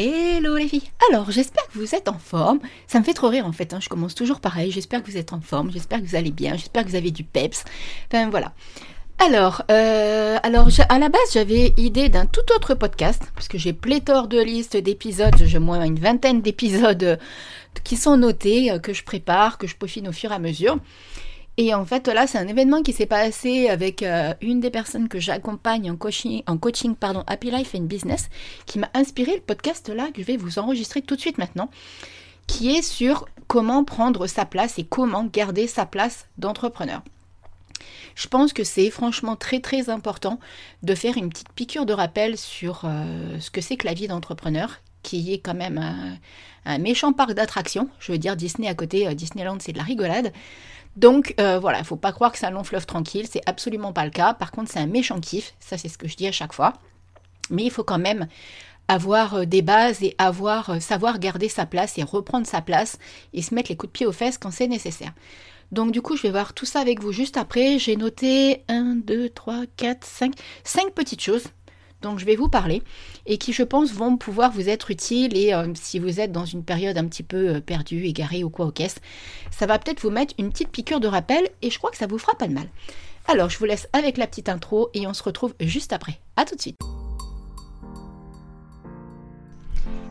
Hello les filles Alors j'espère que vous êtes en forme. Ça me fait trop rire en fait, hein. je commence toujours pareil. J'espère que vous êtes en forme, j'espère que vous allez bien, j'espère que vous avez du peps. Enfin voilà. Alors, euh, à la base j'avais idée d'un tout autre podcast, parce que j'ai pléthore de listes d'épisodes, j'ai moins une vingtaine d'épisodes euh, qui sont notés, euh, que je prépare, que je peaufine au fur et à mesure. Et en fait, là, c'est un événement qui s'est passé avec euh, une des personnes que j'accompagne en coaching, Happy Life and Business, qui m'a inspiré le podcast là que je vais vous enregistrer tout de suite maintenant, qui est sur comment prendre sa place et comment garder sa place d'entrepreneur. Je pense que c'est franchement très très important de faire une petite piqûre de rappel sur euh, ce que c'est que la vie d'entrepreneur, qui est quand même un, méchant parc d'attractions. Je veux dire, Disney à côté, euh, Disneyland, c'est de la rigolade. Donc euh, voilà, il faut pas croire que c'est un long fleuve tranquille, c'est absolument pas le cas. Par contre, c'est un méchant kiff, ça c'est ce que je dis à chaque fois. Mais il faut quand même avoir euh, des bases et euh, savoir garder sa place et reprendre sa place et se mettre les coups de pied aux fesses quand c'est nécessaire. Donc du coup, je vais voir tout ça avec vous juste après. J'ai noté 1, 2, 3, 4, 5, 5 petites choses dont je vais vous parler et qui, je pense, vont pouvoir vous être utiles. Et euh, si vous êtes dans une période un petit peu euh, perdue, égarée ou quoi au caisse, ça va peut-être vous mettre une petite piqûre de rappel et je crois que ça vous fera pas de mal. Alors, je vous laisse avec la petite intro et on se retrouve juste après. A tout de suite.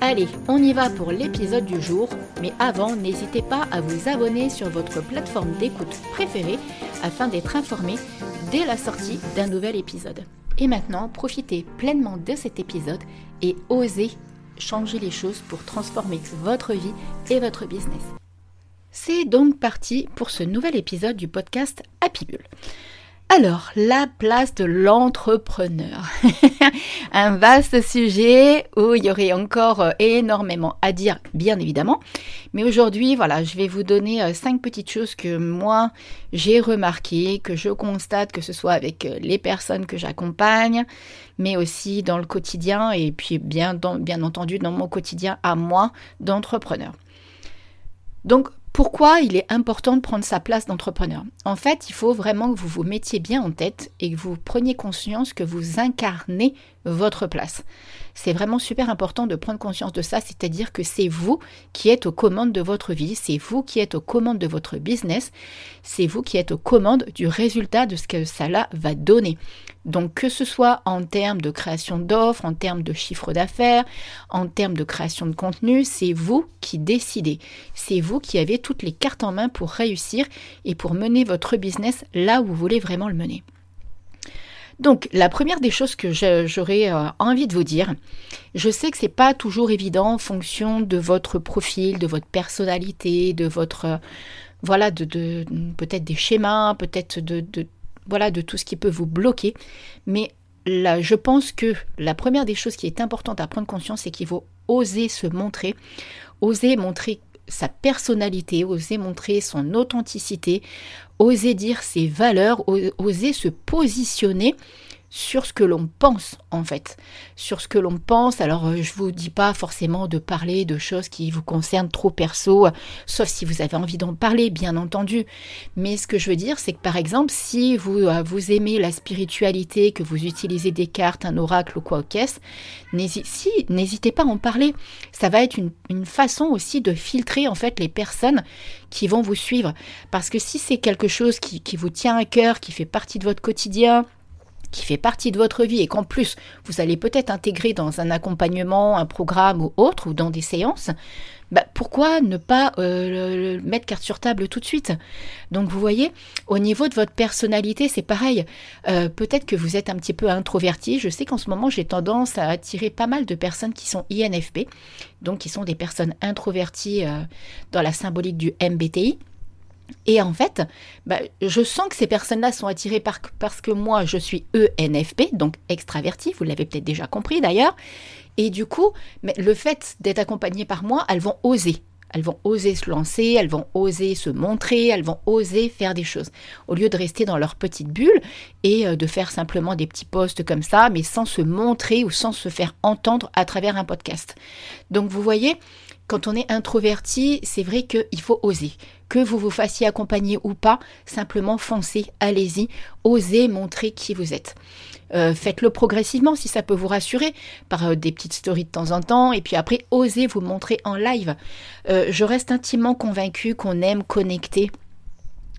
Allez, on y va pour l'épisode du jour, mais avant, n'hésitez pas à vous abonner sur votre plateforme d'écoute préférée afin d'être informé dès la sortie d'un nouvel épisode. Et maintenant, profitez pleinement de cet épisode et osez changer les choses pour transformer votre vie et votre business. C'est donc parti pour ce nouvel épisode du podcast Happy Bull. Alors, la place de l'entrepreneur. un vaste sujet où il y aurait encore euh, énormément à dire, bien évidemment. Mais aujourd'hui, voilà, je vais vous donner euh, cinq petites choses que moi, j'ai remarquées, que je constate, que ce soit avec euh, les personnes que j'accompagne, mais aussi dans le quotidien et puis bien, bien entendu dans mon quotidien à moi d'entrepreneur. Donc, pourquoi il est important de prendre sa place d'entrepreneur En fait, il faut vraiment que vous vous mettiez bien en tête et que vous preniez conscience que vous incarnez votre place. C'est vraiment super important de prendre conscience de ça, c'est-à-dire que c'est vous qui êtes aux commandes de votre vie, c'est vous qui êtes aux commandes de votre business, c'est vous qui êtes aux commandes du résultat de ce que cela va donner. Donc que ce soit en termes de création d'offres, en termes de chiffre d'affaires, en termes de création de contenu, c'est vous qui décidez. C'est vous qui avez toutes les cartes en main pour réussir et pour mener votre business là où vous voulez vraiment le mener. Donc, la première des choses que j'aurais euh, envie de vous dire, je sais que c'est pas toujours évident en fonction de votre profil, de votre personnalité, de votre euh, voilà, de, peut-être des schémas, peut-être de, voilà, de tout ce qui peut vous bloquer. Mais là, je pense que la première des choses qui est importante à prendre conscience, c'est qu'il faut oser se montrer, oser montrer sa personnalité, oser montrer son authenticité, oser dire ses valeurs, oser se positionner sur ce que l'on pense en fait, sur ce que l'on pense. Alors euh, je vous dis pas forcément de parler de choses qui vous concernent trop perso, sauf si vous avez envie d'en parler, bien entendu. Mais ce que je veux dire, c'est que par exemple, si vous euh, vous aimez la spiritualité, que vous utilisez des cartes, un oracle ou quoi au caisse, n'hésitez pas à en parler. Ça va être une, façon aussi de filtrer en fait les personnes qui vont vous suivre. Parce que si c'est quelque chose qui, qui vous tient à cœur, qui fait partie de votre quotidien, qui fait partie de votre vie et qu'en plus vous allez peut-être intégrer dans un accompagnement, un programme ou autre, ou dans des séances, bah, pourquoi ne pas euh, mettre carte sur table tout de suite? Donc vous voyez, au niveau de votre personnalité, c'est pareil. Euh, peut-être que vous êtes un petit peu introverti. Je sais qu'en ce moment, j'ai tendance à attirer pas mal de personnes qui sont INFP, donc qui sont des personnes introverties euh, dans la symbolique du MBTI. Et en fait, bah, je sens que ces personnes-là sont attirées par, parce que moi, je suis ENFP, donc extraverti, vous l'avez peut-être déjà compris d'ailleurs. Et du coup, mais le fait d'être accompagnées par moi, elles vont oser. Elles vont oser se lancer, elles vont oser se montrer, elles vont oser faire des choses. Au lieu de rester dans leur petite bulle et euh, de faire simplement des petits posts comme ça, mais sans se montrer ou sans se faire entendre à travers un podcast. Donc vous voyez, quand on est introverti, c'est vrai qu'il faut oser. Que vous vous fassiez accompagner ou pas, simplement foncez, allez-y, osez montrer qui vous êtes. Euh, faites-le progressivement si ça peut vous rassurer, par euh, des petites stories de temps en temps, et puis après, osez vous montrer en live. Euh, je reste intimement convaincue qu'on aime connecter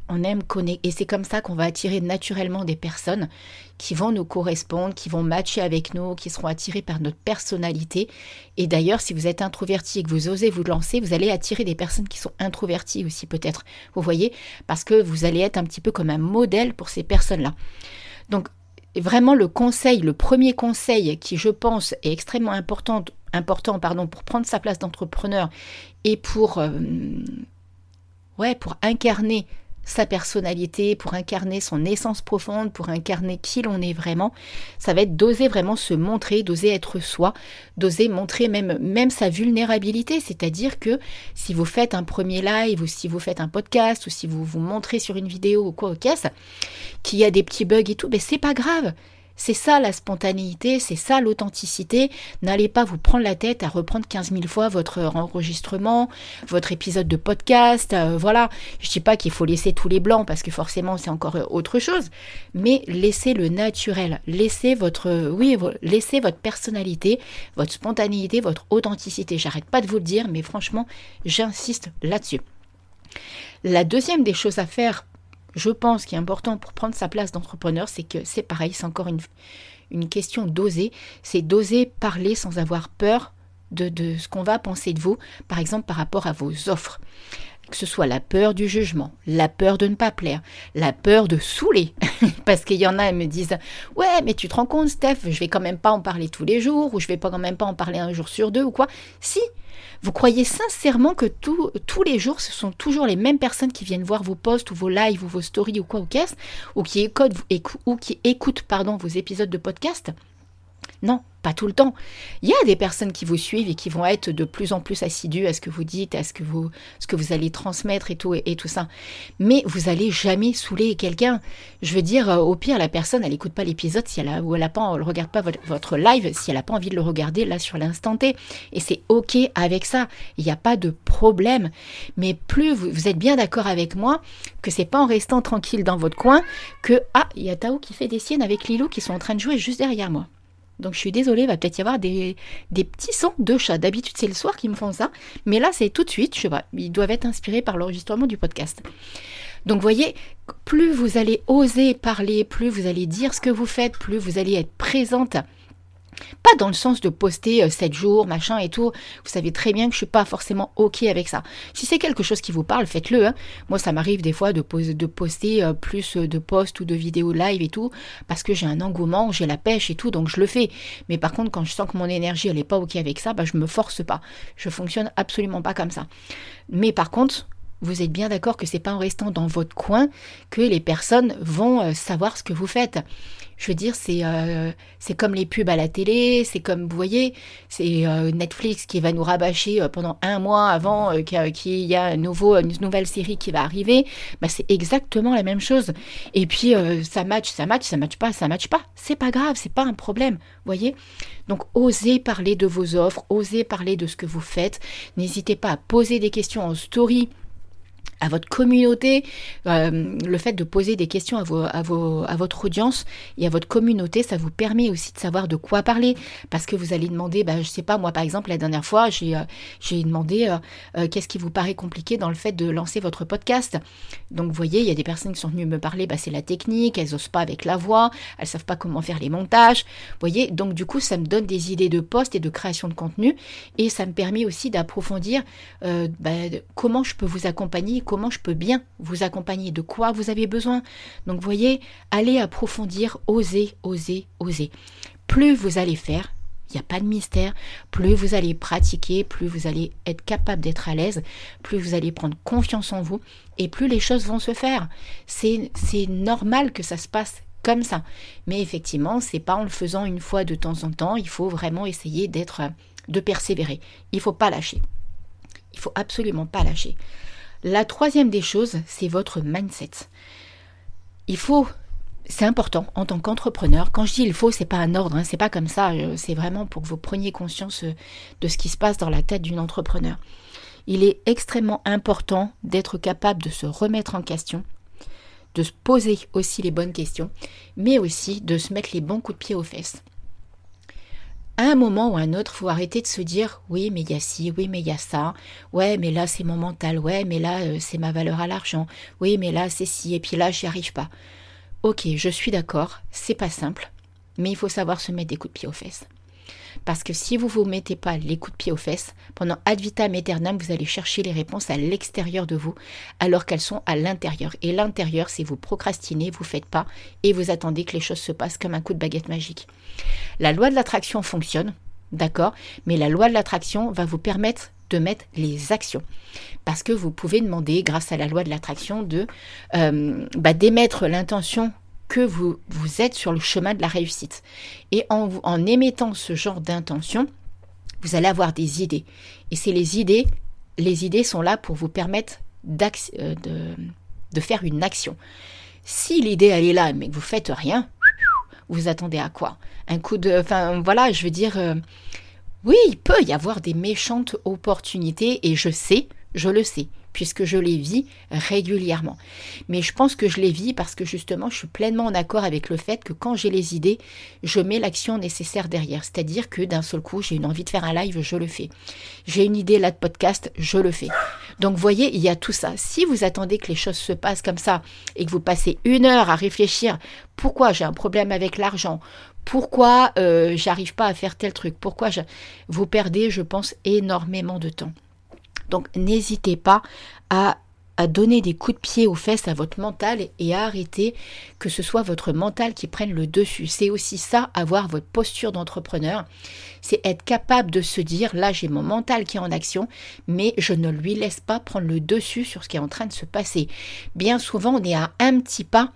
on aime connecter et c'est comme ça qu'on va attirer naturellement des personnes qui vont nous correspondre, qui vont matcher avec nous, qui seront attirées par notre personnalité. Et d'ailleurs, si vous êtes introverti et que vous osez vous lancer, vous allez attirer des personnes qui sont introverties aussi peut-être. Vous voyez, parce que vous allez être un petit peu comme un modèle pour ces personnes-là. Donc vraiment le conseil, le premier conseil qui je pense est extrêmement important, important pardon, pour prendre sa place d'entrepreneur et pour, euh, ouais, pour incarner sa personnalité, pour incarner son essence profonde, pour incarner qui l'on est vraiment, ça va être d'oser vraiment se montrer, d'oser être soi, d'oser montrer même, même sa vulnérabilité. C'est-à-dire que si vous faites un premier live ou si vous faites un podcast ou si vous vous montrez sur une vidéo ou quoi au caisse, qu'il y a des petits bugs et tout, ben c'est pas grave. C'est ça la spontanéité, c'est ça l'authenticité. N'allez pas vous prendre la tête à reprendre 15 000 fois votre enregistrement, votre épisode de podcast. Euh, voilà, je dis pas qu'il faut laisser tous les blancs parce que forcément c'est encore euh, autre chose, mais laissez le naturel, laissez votre, oui, laissez votre personnalité, votre spontanéité, votre authenticité. J'arrête pas de vous le dire, mais franchement, j'insiste là-dessus. La deuxième des choses à faire je pense, qu'il est important pour prendre sa place d'entrepreneur, c'est que c'est pareil, c'est encore une, une question d'oser, c'est d'oser parler sans avoir peur de, de ce qu'on va penser de vous, par exemple par rapport à vos offres. Que ce soit la peur du jugement, la peur de ne pas plaire, la peur de saouler, parce qu'il y en a, elles me disent ouais, mais tu te rends compte, Steph, je vais quand même pas en parler tous les jours, ou je vais pas quand même pas en parler un jour sur deux, ou quoi. Si, vous croyez sincèrement que tous les jours, ce sont toujours les mêmes personnes qui viennent voir vos posts ou vos lives ou vos stories ou quoi ou qu'est-ce, ou qui écoutent, ou qui écoutent pardon, vos épisodes de podcast. Non, pas tout le temps. Il y a des personnes qui vous suivent et qui vont être de plus en plus assidues à ce que vous dites, à ce que vous, ce que vous allez transmettre et tout, et, tout ça. Mais vous allez jamais saouler quelqu'un. Je veux dire, euh, au pire, la personne, elle n'écoute pas l'épisode si elle ou elle a pas, elle regarde pas votre, live si elle n'a pas envie de le regarder là sur l'instant T. Et c'est ok avec ça. Il n'y a pas de problème. Mais plus vous, vous êtes bien d'accord avec moi que c'est pas en restant tranquille dans votre coin que ah, il y a Tao qui fait des siennes avec Lilo qui sont en train de jouer juste derrière moi. Donc je suis désolée, il va peut-être y avoir des, petits sons de chat. D'habitude, c'est le soir qu'ils me font ça. Mais là, c'est tout de suite. Je sais pas, ils doivent être inspirés par l'enregistrement du podcast. Donc voyez, plus vous allez oser parler, plus vous allez dire ce que vous faites, plus vous allez être présente pas dans le sens de poster 7 euh, jours, machin et tout. Vous savez très bien que je suis pas forcément OK avec ça. Si c'est quelque chose qui vous parle, faites-le. Hein. Moi, ça m'arrive des fois de, de poster euh, plus euh, de posts ou de vidéos live et tout, parce que j'ai un engouement, j'ai la pêche et tout, donc je le fais. Mais par contre, quand je sens que mon énergie, elle n'est pas OK avec ça, bah, je me force pas. Je fonctionne absolument pas comme ça. Mais par contre, vous êtes bien d'accord que c'est pas en restant dans votre coin que les personnes vont savoir ce que vous faites. Je veux dire, c'est euh, c'est comme les pubs à la télé, c'est comme, vous voyez, c'est euh, Netflix qui va nous rabâcher euh, pendant un mois avant qu'il y a une nouvelle série qui va arriver. Bah, c'est exactement la même chose. Et puis, ça match, ça match, ça match pas, ça match pas. C'est pas grave, c'est pas un problème, voyez Donc, osez parler de vos offres, osez parler de ce que vous faites. N'hésitez pas à poser des questions en story à votre communauté, euh, le fait de poser des questions à, vos, votre audience et à votre communauté, ça vous permet aussi de savoir de quoi parler. Parce que vous allez demander, bah, je sais pas, moi par exemple, la dernière fois, j'ai euh, demandé euh, qu'est-ce qui vous paraît compliqué dans le fait de lancer votre podcast. Donc vous voyez, il y a des personnes qui sont venues me parler, bah, c'est la technique, elles osent pas avec la voix, elles savent pas comment faire les montages. Vous voyez, donc du coup, ça me donne des idées de posts et de création de contenu et ça me permet aussi d'approfondir bah, comment je peux vous accompagner comment je peux bien vous accompagner, de quoi vous avez besoin. Donc voyez, allez approfondir, osez, osez, osez. Plus vous allez faire, il n'y a pas de mystère, plus vous allez pratiquer, plus vous allez être capable d'être à l'aise, plus vous allez prendre confiance en vous, et plus les choses vont se faire. C'est normal que ça se passe comme ça. Mais effectivement, c'est pas en le faisant une fois de temps en temps, il faut vraiment essayer d'être de persévérer. Il faut pas lâcher. Il faut absolument pas lâcher. La troisième des choses, c'est votre mindset. Il faut c'est important en tant qu'entrepreneur. Quand je dis il faut, c'est pas un ordre, hein, c'est pas comme ça. Euh, c'est vraiment pour que vous preniez conscience euh, de ce qui se passe dans la tête d'une entrepreneur. Il est extrêmement important d'être capable de se remettre en question, de se poser aussi les bonnes questions, mais aussi de se mettre les bons coups de pied aux fesses. À un moment ou à un autre, faut arrêter de se dire oui, mais il y a ci, oui, mais il y a ça, ouais, mais là c'est mon mental, ouais, mais là euh, c'est ma valeur à l'argent, oui, mais là c'est ci, et puis là j'y arrive pas. Ok, je suis d'accord, c'est pas simple, mais il faut savoir se mettre des coups de pied aux fesses. Parce que si vous ne vous mettez pas les coups de pied aux fesses, pendant ad vitam aeternam, vous allez chercher les réponses à l'extérieur de vous, alors qu'elles sont à l'intérieur. Et l'intérieur, c'est vous procrastinez, vous faites pas, et vous attendez que les choses se passent comme un coup de baguette magique. La loi de l'attraction fonctionne, d'accord, mais la loi de l'attraction va vous permettre de mettre les actions. Parce que vous pouvez demander, grâce à la loi de l'attraction, de euh, bah, d'émettre l'intention que vous, vous êtes sur le chemin de la réussite. Et en, émettant ce genre d'intention, vous allez avoir des idées. Et c'est les idées, les idées sont là pour vous permettre euh, de, de, faire une action. Si l'idée elle est là, mais que vous faites rien, vous attendez à quoi? Un coup de, enfin voilà, je veux dire, euh, oui, il peut y avoir des méchantes opportunités et je sais, je le sais, puisque je les vis régulièrement. Mais je pense que je les vis parce que justement, je suis pleinement en accord avec le fait que quand j'ai les idées, je mets l'action nécessaire derrière. C'est-à-dire que d'un seul coup, j'ai une envie de faire un live, je le fais. J'ai une idée là de podcast, je le fais. Donc, voyez, il y a tout ça. Si vous attendez que les choses se passent comme ça et que vous passez une heure à réfléchir pourquoi j'ai un problème avec l'argent, pourquoi euh, j'arrive pas à faire tel truc? Pourquoi je... vous perdez, je pense, énormément de temps. Donc n'hésitez pas à, donner des coups de pied aux fesses à votre mental et à arrêter que ce soit votre mental qui prenne le dessus. C'est aussi ça, avoir votre posture d'entrepreneur. C'est être capable de se dire, là j'ai mon mental qui est en action, mais je ne lui laisse pas prendre le dessus sur ce qui est en train de se passer. Bien souvent, on est à un petit pas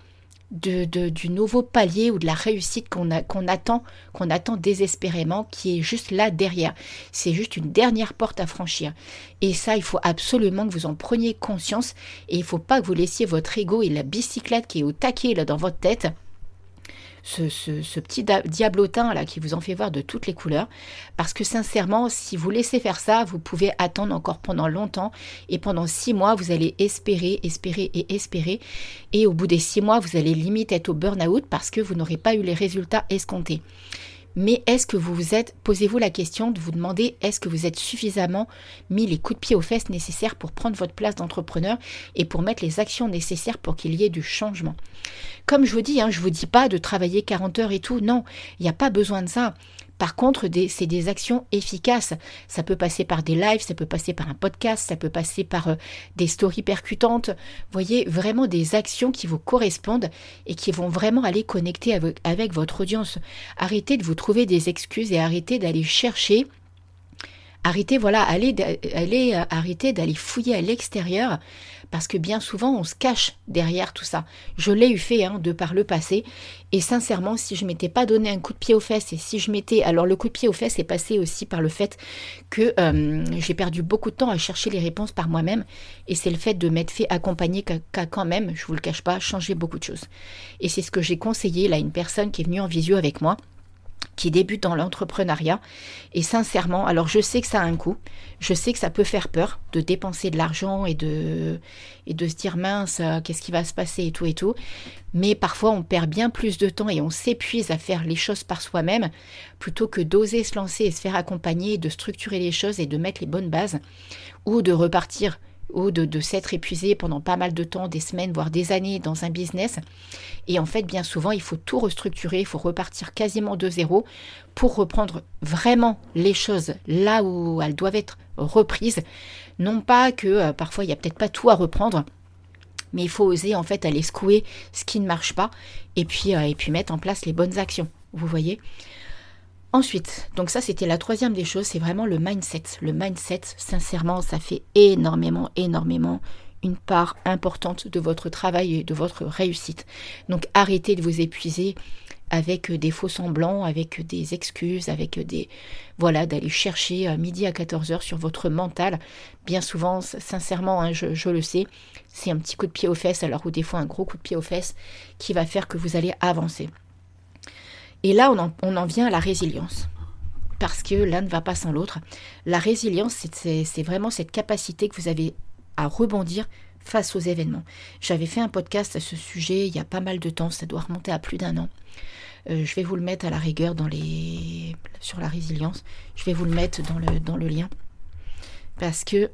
de, du nouveau palier ou de la réussite qu'on attend, qu'on attend désespérément, qui est juste là derrière. C'est juste une dernière porte à franchir. Et ça, il faut absolument que vous en preniez conscience et il ne faut pas que vous laissiez votre ego et la bicyclette qui est au taquet là dans votre tête ce, petit diablotin là qui vous en fait voir de toutes les couleurs. Parce que sincèrement, si vous laissez faire ça, vous pouvez attendre encore pendant longtemps. Et pendant six mois, vous allez espérer, espérer et espérer. Et au bout des six mois, vous allez limite être au burn-out parce que vous n'aurez pas eu les résultats escomptés mais est-ce que vous vous êtes, posez-vous la question de vous demander, est-ce que vous êtes suffisamment mis les coups de pied aux fesses nécessaires pour prendre votre place d'entrepreneur et pour mettre les actions nécessaires pour qu'il y ait du changement? Comme je vous dis, hein, je ne vous dis pas de travailler 40 heures et tout, non, il n'y a pas besoin de ça. Par contre, c'est des actions efficaces. Ça peut passer par des lives, ça peut passer par un podcast, ça peut passer par euh, des stories percutantes. Voyez, vraiment des actions qui vous correspondent et qui vont vraiment aller connecter avec, avec votre audience. Arrêtez de vous trouver des excuses et arrêtez d'aller chercher Arrêtez, voilà, allez, allez euh, arrêtez d'aller fouiller à l'extérieur parce que bien souvent on se cache derrière tout ça. Je l'ai eu fait hein, de par le passé. Et sincèrement si je m'étais pas donné un coup de pied aux fesses et si je m'étais alors le coup de pied aux fesses est passé aussi par le fait que euh, j'ai perdu beaucoup de temps à chercher les réponses par moi-même. Et c'est le fait de m'être fait accompagner qu'à quand même je vous le cache pas changer beaucoup de choses. Et c'est ce que j'ai conseillé là à une personne qui est venue en visio avec moi qui débute dans l'entrepreneuriat. Et sincèrement, alors je sais que ça a un coût, je sais que ça peut faire peur de dépenser de l'argent et de, et de se dire mince, euh, qu'est-ce qui va se passer et tout et tout. Mais parfois on perd bien plus de temps et on s'épuise à faire les choses par soi-même plutôt que d'oser se lancer et se faire accompagner, de structurer les choses et de mettre les bonnes bases ou de repartir ou de, s'être épuisé pendant pas mal de temps, des semaines, voire des années dans un business. Et en fait, bien souvent, il faut tout restructurer, il faut repartir quasiment de zéro pour reprendre vraiment les choses là où elles doivent être reprises. Non pas que euh, parfois il n'y a peut-être pas tout à reprendre, mais il faut oser en fait aller secouer ce qui ne marche pas et puis, euh, et puis mettre en place les bonnes actions. Vous voyez? Ensuite, donc ça c'était la troisième des choses, c'est vraiment le mindset. Le mindset, sincèrement, ça fait énormément, énormément une part importante de votre travail et de votre réussite. Donc arrêtez de vous épuiser avec des faux semblants, avec des excuses, avec des... Voilà, d'aller chercher à midi à 14h sur votre mental. Bien souvent, sincèrement, hein, je, le sais, c'est un petit coup de pied aux fesses, alors ou des fois un gros coup de pied aux fesses, qui va faire que vous allez avancer. Et là, on en, vient à la résilience. Parce que l'un ne va pas sans l'autre. La résilience, c'est vraiment cette capacité que vous avez à rebondir face aux événements. J'avais fait un podcast à ce sujet il y a pas mal de temps, ça doit remonter à plus d'un an. Euh, je vais vous le mettre à la rigueur sur la résilience. Je vais vous le mettre dans le lien. Parce que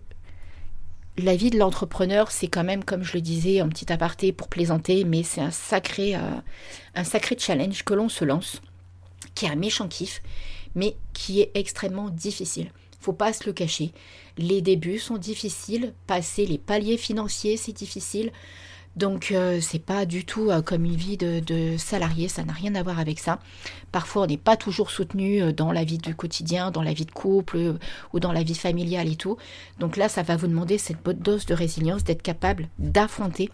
la vie de l'entrepreneur, c'est quand même, comme je le disais, un petit aparté pour plaisanter, mais c'est un sacré, euh, un sacré challenge que l'on se lance, qui est un méchant kiff, mais qui est extrêmement difficile. Faut pas se le cacher. Les débuts sont difficiles, passer les paliers financiers, c'est difficile. Donc euh, c'est pas du tout euh, comme une vie de, salarié, ça n'a rien à voir avec ça. Parfois on n'est pas toujours soutenu euh, dans la vie du quotidien, dans la vie de couple ou dans la vie familiale et tout. Donc là ça va vous demander cette bonne dose de résilience, d'être capable d'affronter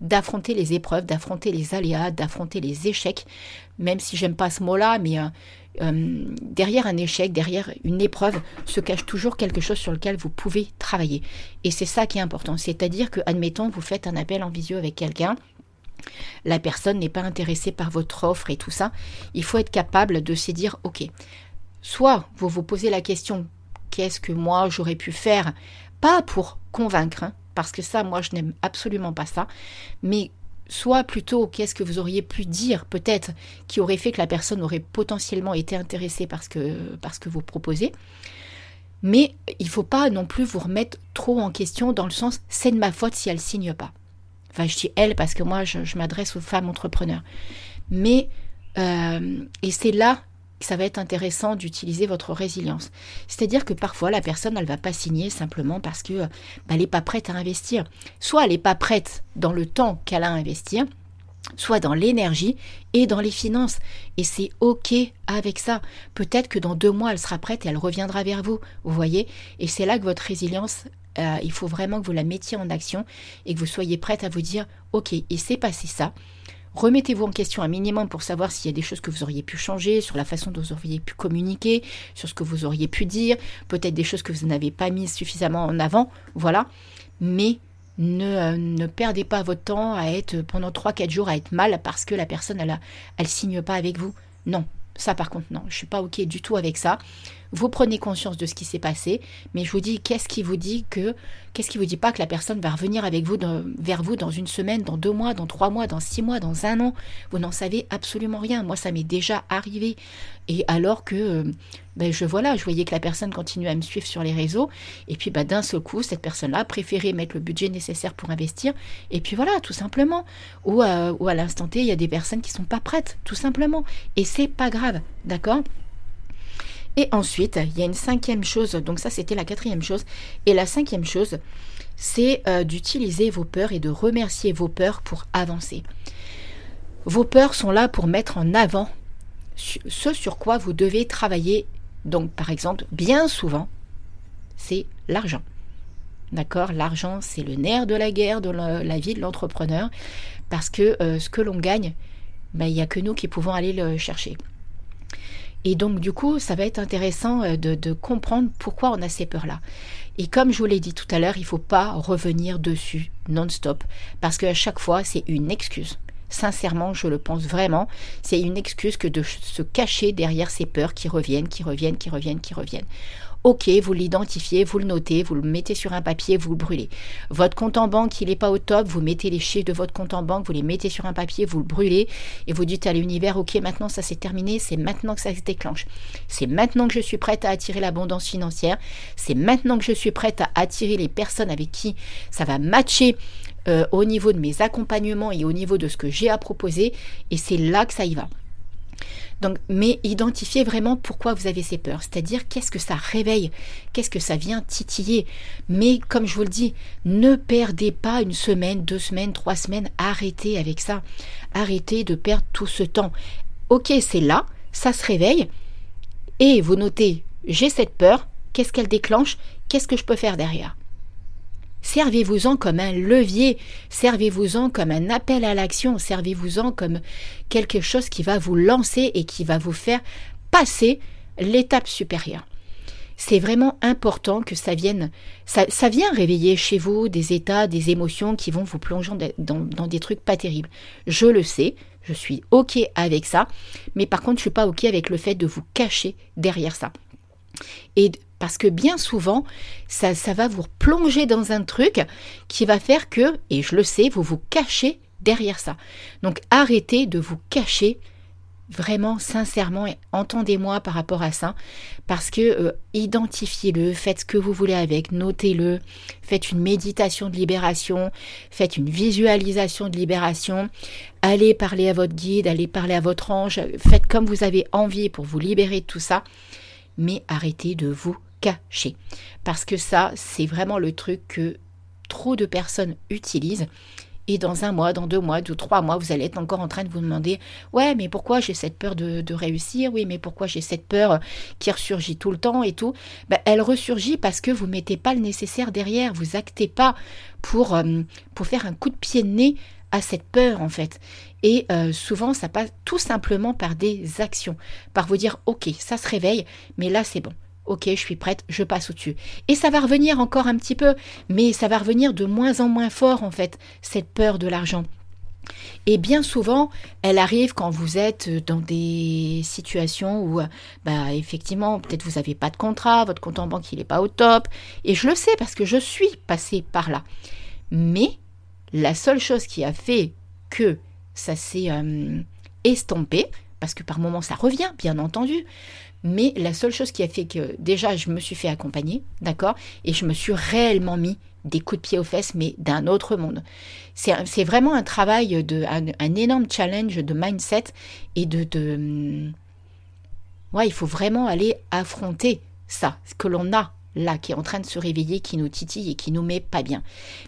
d'affronter les épreuves, d'affronter les aléas, d'affronter les échecs, même si j'aime pas ce mot-là, mais euh, derrière un échec, derrière une épreuve, se cache toujours quelque chose sur lequel vous pouvez travailler. Et c'est ça qui est important. C'est-à-dire que, admettons, vous faites un appel en visio avec quelqu'un, la personne n'est pas intéressée par votre offre et tout ça. Il faut être capable de se dire, ok, soit vous vous posez la question, qu'est-ce que moi j'aurais pu faire, pas pour convaincre, hein, parce que ça, moi, je n'aime absolument pas ça, mais soit plutôt qu'est-ce que vous auriez pu dire peut-être qui aurait fait que la personne aurait potentiellement été intéressée par ce que, vous proposez. Mais il ne faut pas non plus vous remettre trop en question dans le sens c'est de ma faute si elle signe pas. Enfin, je dis elle parce que moi, je, m'adresse aux femmes entrepreneurs. Mais, euh, et c'est là ça va être intéressant d'utiliser votre résilience. C'est-à-dire que parfois la personne, elle va pas signer simplement parce que bah, elle n'est pas prête à investir. Soit elle n'est pas prête dans le temps qu'elle a à investir, soit dans l'énergie et dans les finances. Et c'est OK avec ça. Peut-être que dans deux mois, elle sera prête et elle reviendra vers vous. Vous voyez Et c'est là que votre résilience, euh, il faut vraiment que vous la mettiez en action et que vous soyez prête à vous dire, OK, il s'est passé ça. Remettez-vous en question un minimum pour savoir s'il y a des choses que vous auriez pu changer, sur la façon dont vous auriez pu communiquer, sur ce que vous auriez pu dire, peut-être des choses que vous n'avez pas mises suffisamment en avant, voilà. Mais ne, euh, ne, perdez pas votre temps à être pendant 3-4 jours à être mal parce que la personne, elle, elle signe pas avec vous. Non, ça, par contre, non, je suis pas OK du tout avec ça. Vous prenez conscience de ce qui s'est passé, mais je vous dis, qu'est-ce qui vous dit que, qu'est-ce qui vous dit pas que la personne va revenir avec vous, vers vous dans une semaine, dans deux mois, dans trois mois, dans six mois, dans un an? Vous n'en savez absolument rien. Moi, ça m'est déjà arrivé. Et alors que, euh, ben je voilà, je voyais que la personne continuait à me suivre sur les réseaux, et puis ben, d'un seul coup, cette personne-là préférait mettre le budget nécessaire pour investir, et puis voilà, tout simplement. Ou, euh, ou à l'instant T, il y a des personnes qui sont pas prêtes, tout simplement. Et c'est pas grave, d'accord? Et ensuite, il y a une cinquième chose, donc ça c'était la quatrième chose. Et la cinquième chose, c'est euh, d'utiliser vos peurs et de remercier vos peurs pour avancer. Vos peurs sont là pour mettre en avant ce sur quoi vous devez travailler. Donc par exemple, bien souvent, c'est l'argent. D'accord? L'argent, c'est le nerf de la guerre de la, vie de l'entrepreneur parce que euh, ce que l'on gagne, ben, il n'y a que nous qui pouvons aller le chercher. Et donc, du coup, ça va être intéressant euh, de, comprendre pourquoi on a ces peurs-là. Et comme je vous l'ai dit tout à l'heure, il ne faut pas revenir dessus non-stop, parce qu'à chaque fois, c'est une excuse. Sincèrement, je le pense vraiment, c'est une excuse que de se cacher derrière ces peurs qui reviennent, qui reviennent, qui reviennent, qui reviennent. Ok, vous l'identifiez, vous le notez, vous le mettez sur un papier, vous le brûlez. Votre compte en banque, il n'est pas au top, vous mettez les chiffres de votre compte en banque, vous les mettez sur un papier, vous le brûlez et vous dites à l'univers, ok, maintenant ça s'est terminé, c'est maintenant que ça se déclenche. C'est maintenant que je suis prête à attirer l'abondance financière, c'est maintenant que je suis prête à attirer les personnes avec qui ça va matcher euh, au niveau de mes accompagnements et au niveau de ce que j'ai à proposer et c'est là que ça y va. Mais identifiez vraiment pourquoi vous avez ces peurs, c'est-à-dire qu'est-ce que ça réveille, qu'est-ce que ça vient titiller? Mais comme je vous le dis, ne perdez pas une semaine, deux semaines, trois semaines, arrêtez avec ça. Arrêtez de perdre tout ce temps. Ok, c'est là, ça se réveille, et vous notez, j'ai cette peur, qu'est-ce qu'elle déclenche, qu'est-ce que je peux faire derrière? Servez-vous-en comme un levier, servez-vous-en comme un appel à l'action, servez-vous-en comme quelque chose qui va vous lancer et qui va vous faire passer l'étape supérieure. C'est vraiment important que ça vienne, ça, réveiller chez vous des états, des émotions qui vont vous plonger dans, dans des trucs pas terribles. Je le sais, je suis OK avec ça, mais par contre, je suis pas OK avec le fait de vous cacher derrière ça. Et parce que bien souvent, ça, va vous plonger dans un truc qui va faire que, et je le sais, vous vous cachez derrière ça. Donc arrêtez de vous cacher vraiment sincèrement entendez-moi par rapport à ça parce que euh, identifiez-le, faites ce que vous voulez avec, notez-le, faites une méditation de libération, faites une visualisation de libération, allez parler à votre guide, allez parler à votre ange, faites comme vous avez envie pour vous libérer de tout ça, mais arrêtez de vous cacher. Parce que ça c'est vraiment le truc que trop de personnes utilisent. Et dans un mois, dans deux mois, deux, trois mois, vous allez être encore en train de vous demander Ouais, mais pourquoi j'ai cette peur de, réussir? Oui, mais pourquoi j'ai cette peur qui ressurgit tout le temps et tout? Ben, Elle ressurgit parce que vous ne mettez pas le nécessaire derrière, vous actez pas pour, euh, pour faire un coup de pied de nez à cette peur en fait. Et euh, souvent, ça passe tout simplement par des actions, par vous dire Ok, ça se réveille, mais là c'est bon ok, je suis prête, je passe au-dessus. Et ça va revenir encore un petit peu, mais ça va revenir de moins en moins fort, en fait, cette peur de l'argent. Et bien souvent, elle arrive quand vous êtes dans des situations où, bah, effectivement, peut-être vous n'avez pas de contrat, votre compte en banque il n'est pas au top. Et je le sais parce que je suis passée par là. Mais la seule chose qui a fait que ça s'est euh, estompé, parce que par moments ça revient, bien entendu, mais la seule chose qui a fait que déjà je me suis fait accompagner, d'accord, et je me suis réellement mis des coups de pied aux fesses, mais d'un autre monde. C'est vraiment un travail, de, un, énorme challenge de mindset et de, de... Ouais, il faut vraiment aller affronter ça, ce que l'on a là, qui est en train de se réveiller, qui nous titille et qui nous met pas bien.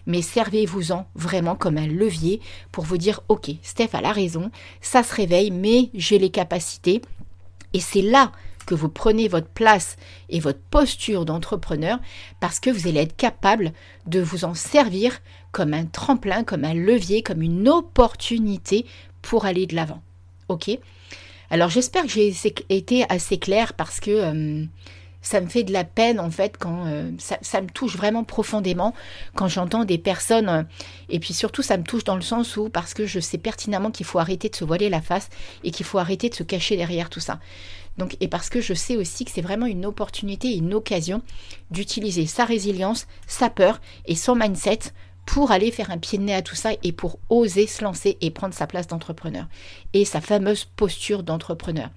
Mais servez-vous-en vraiment comme un levier pour vous dire, ok, Steph a la raison, ça se réveille, mais j'ai les capacités. Et c'est là que vous prenez votre place et votre posture d'entrepreneur parce que vous allez être capable de vous en servir comme un tremplin, comme un levier, comme une opportunité pour aller de l'avant. Ok? Alors j'espère que j'ai été assez clair parce que euh, ça me fait de la peine en fait quand euh, ça, me touche vraiment profondément quand j'entends des personnes euh, et puis surtout ça me touche dans le sens où parce que je sais pertinemment qu'il faut arrêter de se voiler la face et qu'il faut arrêter de se cacher derrière tout ça. Et parce que je sais aussi que c'est vraiment une opportunité, une occasion d'utiliser sa résilience, sa peur et son mindset pour aller faire un pied de nez à tout ça et pour oser se lancer et prendre sa place d'entrepreneur et sa fameuse posture d'entrepreneur.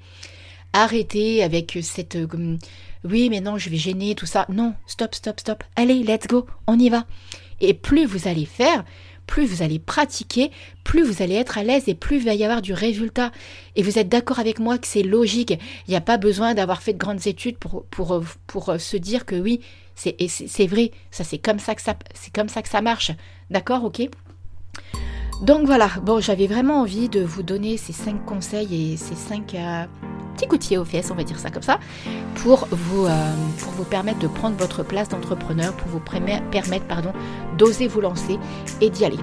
Arrêtez avec cette euh, oui mais non je vais gêner tout ça. Non, stop, stop, stop. Allez, let's go, on y va. Et plus vous allez faire, plus vous allez pratiquer, plus vous allez être à l'aise et plus il va y avoir du résultat. Et vous êtes d'accord avec moi que c'est logique. Il n'y a pas besoin d'avoir fait de grandes études pour, pour, pour euh, se dire que oui, c'est vrai, ça c'est comme ça que ça c'est comme ça que marche. D'accord, ok? Donc voilà, bon, j'avais vraiment envie de vous donner ces cinq conseils et ces cinq euh, petits coups aux fesses, on va dire ça comme ça, pour vous, euh, pour vous permettre de prendre votre place d'entrepreneur, pour vous permettre pardon, d'oser vous lancer et d'y aller.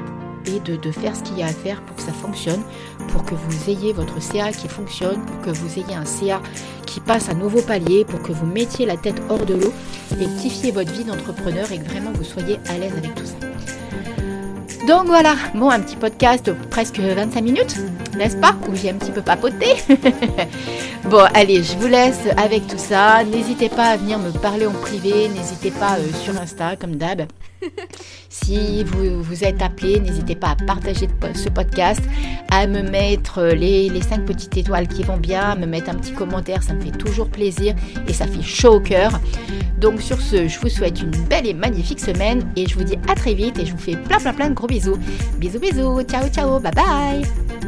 Et de, faire ce qu'il y a à faire pour que ça fonctionne, pour que vous ayez votre CA qui fonctionne, pour que vous ayez un CA qui passe à nouveau palier, pour que vous mettiez la tête hors de l'eau et rectifiez votre vie d'entrepreneur et que vraiment vous soyez à l'aise avec tout ça. Donc voilà, bon, un petit podcast presque 25 minutes, n'est-ce pas? Où j'ai un petit peu papoté? bon, allez, je vous laisse avec tout ça. N'hésitez pas à venir me parler en privé, n'hésitez pas euh, sur Insta, comme d'hab. Si vous, vous êtes appelé, n'hésitez pas à partager ce podcast, à me mettre les, les 5 petites étoiles qui vont bien, à me mettre un petit commentaire, ça me fait toujours plaisir et ça fait chaud au cœur. Donc sur ce, je vous souhaite une belle et magnifique semaine et je vous dis à très vite et je vous fais plein plein plein de gros bisous. Bisous bisous, ciao ciao, bye bye